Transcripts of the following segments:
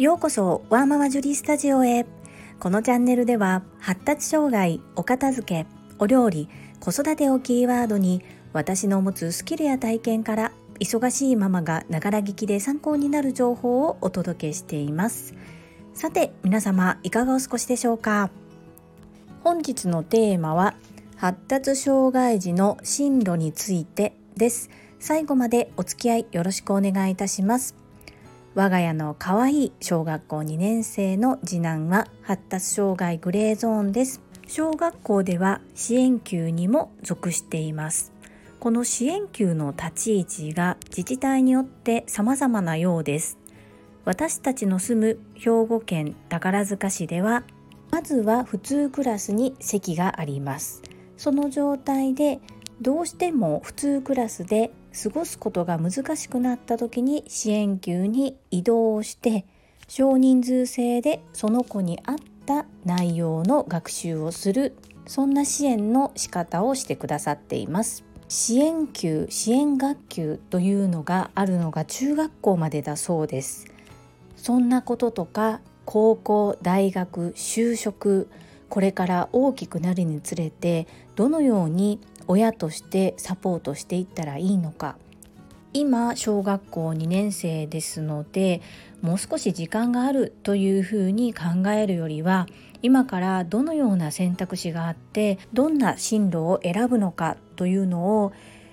ようこそワーママジュリースタジオへ。このチャンネルでは発達障害お片付けお料理子育てをキーワードに私の持つスキルや体験から忙しいママがながら聞きで参考になる情報をお届けしています。さて皆様いかがお過ごしでしょうか？本日のテーマは発達障害児の進路についてです。最後までお付き合いよろしくお願いいたします。我が家の可愛い小学校2年生の次男は発達障害グレーゾーンです。小学校では支援級にも属しています。この支援級の立ち位置が自治体によって様々なようです。私たちの住む兵庫県宝塚市ではまずは普通クラスに席があります。その状態でどうしても普通クラスで過ごすことが難しくなった時に支援級に移動して少人数制でその子に合った内容の学習をするそんな支援の仕方をしてくださっています。支援級支援学級というのがあるのが中学校までだそうです。そんなこととか高校大学就職これから大きくなるにつれてどのように親としてサポートしていったらいいのか。今小学校2年生ですのでもう少し時間があるというふうに考えるよりは今からどのような選択肢があってどんな進路を選ぶのかというのを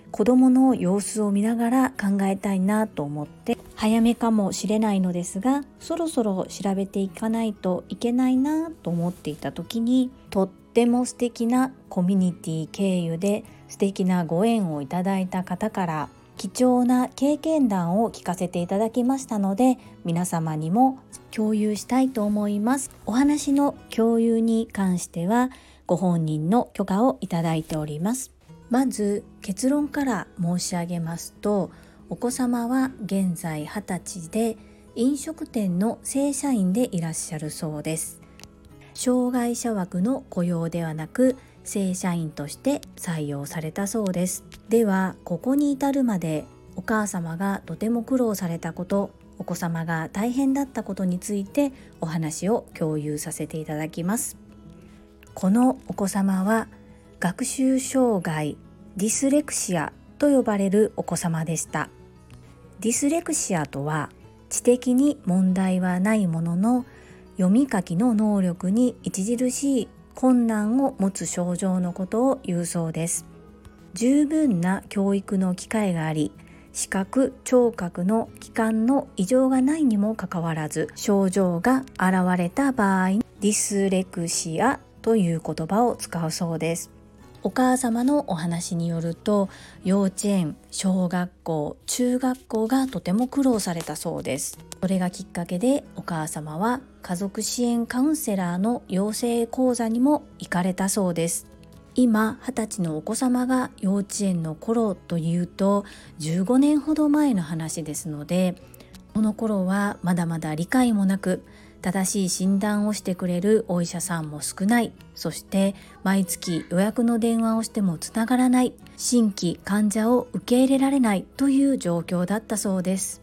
子どもの様子を見ながら考えたいなと思って早めかもしれないのですがそろそろ調べていかないといけないなと思っていた時にとってても素敵なコミュニティ経由で素敵なご縁をいただいた方から貴重な経験談を聞かせていただきましたので皆様にも共有したいと思います。お話の共有に関してはご本人の許可をいただいております。まず結論から申し上げますとお子様は現在20歳で飲食店の正社員でいらっしゃるそうです。障害者枠の雇用ではなく正社員として採用されたそうです。ではここに至るまでお母様がとても苦労されたことお子様が大変だったことについてお話を共有させていただきます。このお子様は学習障害ディスレクシアと呼ばれるお子様でした。ディスレクシアとは知的に問題はないものの読み書きの能力に著しい困難を持つ症状のことを言うそうです。十分な教育の機会があり視覚聴覚の器官の異常がないにもかかわらず症状が現れた場合ディスレクシアという言葉を使うそうです。お母様のお話によると幼稚園小学校中学校がとても苦労されたそうです。それがきっかけでお母様は家族支援カウンセラーの養成講座にも行かれたそうです。今二十歳のお子様が幼稚園の頃というと15年ほど前の話ですのでこの頃はまだまだ理解もなく正しい診断をしてくれるお医者さんも少ない。そして毎月予約の電話をしてもつながらない。新規患者を受け入れられない。という状況だったそうです。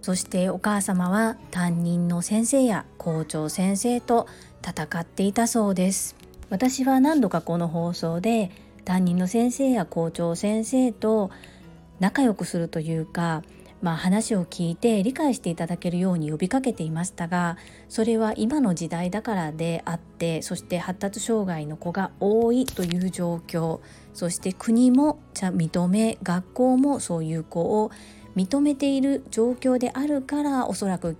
そしてお母様は担任の先生や校長先生と戦っていたそうです。私は何度かこの放送で担任の先生や校長先生と仲良くするというかまあ、話を聞いて理解していただけるように呼びかけていましたがそれは今の時代だからであってそして発達障害の子が多いという状況そして国も認め学校もそういう子を認めている状況であるからおそらく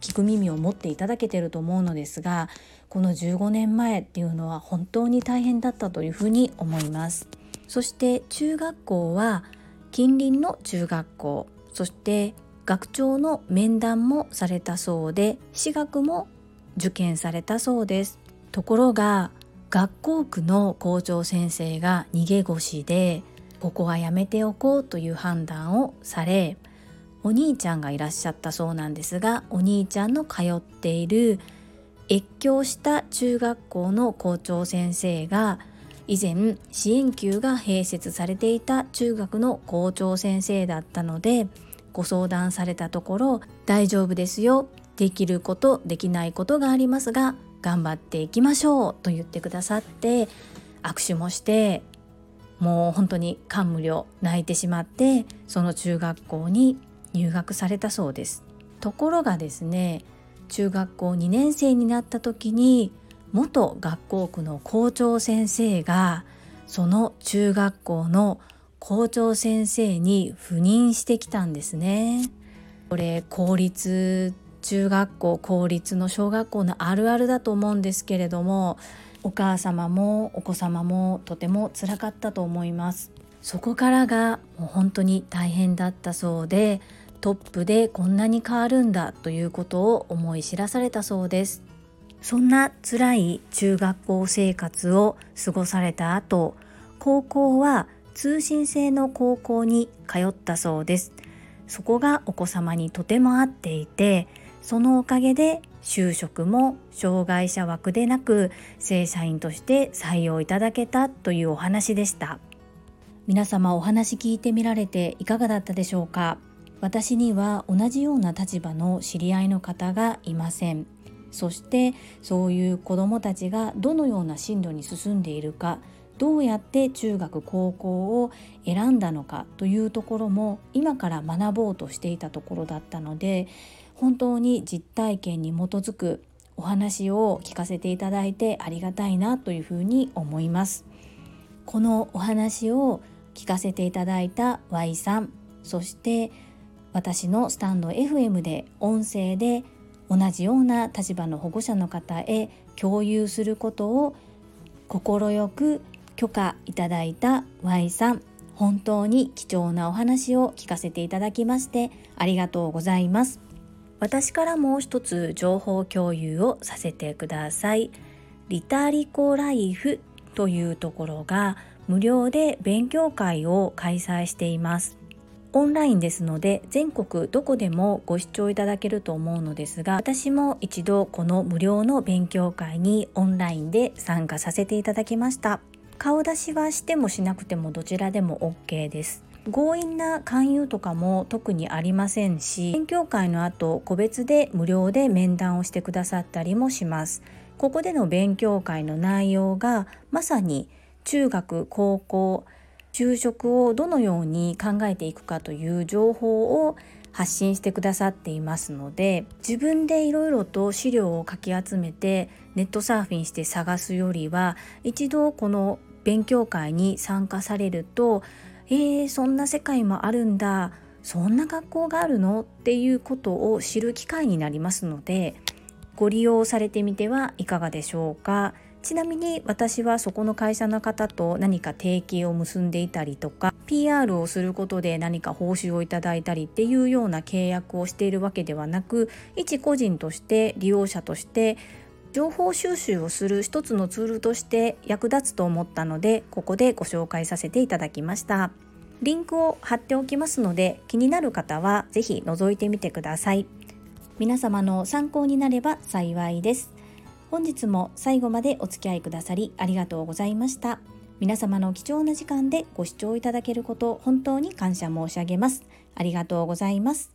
聞く耳を持っていただけてると思うのですがこの15年前っていうのは本当に大変だったというふうに思います。そして中学校は近隣の中学校。そして学長の面談もされたそうで私学も受験されたそうです。ところが学校区の校長先生が逃げ腰でここはやめておこうという判断をされお兄ちゃんがいらっしゃったそうなんですがお兄ちゃんの通っている越境した中学校の校長先生が以前支援級が併設されていた中学の校長先生だったのでご相談されたところ大丈夫ですよできることできないことがありますが頑張っていきましょうと言ってくださって握手もしてもう本当に感無量泣いてしまってその中学校に入学されたそうです。ところがですね中学校2年生になった時に元学校区の校長先生がその中学校の校長先生に赴任してきたんですね。これ公立中学校公立の小学校のあるあるだと思うんですけれどもお母様もお子様もとてもつらかったと思いますそこからがもう本当に大変だったそうでトップでこんなに変わるんだということを思い知らされたそうですそんな辛い中学校生活を過ごされた後高校は通信制の高校に通ったそうです。そこがお子様にとても合っていてそのおかげで就職も障害者枠でなく正社員として採用いただけたというお話でした。皆様お話聞いてみられていかがだったでしょうか？私には同じような立場の知り合いの方がいません。そしてそういう子どもたちがどのような進路に進んでいるかどうやって中学高校を選んだのかというところも今から学ぼうとしていたところだったので本当に実体験に基づくお話を聞かせていただいてありがたいなというふうに思います。このお話を聞かせていただいた Y さんそして私のスタンド FM で音声で同じような立場の保護者の方へ共有することを快く許可いただいた Y さん。本当に貴重なお話を聞かせていただきましてありがとうございます。私からもう一つ情報共有をさせてください。リタリコライフというところが無料で勉強会を開催しています。オンラインですので全国どこでもご視聴いただけると思うのですが私も一度この無料の勉強会にオンラインで参加させていただきました。顔出しはしてもしなくてもどちらでも OK です。強引な勧誘とかも特にありませんし勉強会の後個別で無料で面談をしてくださったりもします。ここでの勉強会の内容がまさに中学高校就職をどのように考えていくかという情報を発信してくださっていますので自分でいろいろと資料をかき集めてネットサーフィンして探すよりは一度この勉強会に参加されるとえー、そんな世界もあるんだ。そんな学校があるの？っていうことを知る機会になりますのでご利用されてみてはいかがでしょうか。ちなみに私はそこの会社の方と何か提携を結んでいたりとか PR をすることで何か報酬をいただいたりっていうような契約をしているわけではなく一個人として利用者として情報収集をする一つのツールとして役立つと思ったのでここでご紹介させていただきました。リンクを貼っておきますので気になる方は是非覗いてみてください。皆様の参考になれば幸いです。本日も最後までお付き合いくださりありがとうございました。皆様の貴重な時間でご視聴いただけること本当に感謝申し上げます。ありがとうございます。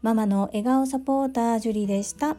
ママの笑顔サポータージュリでした。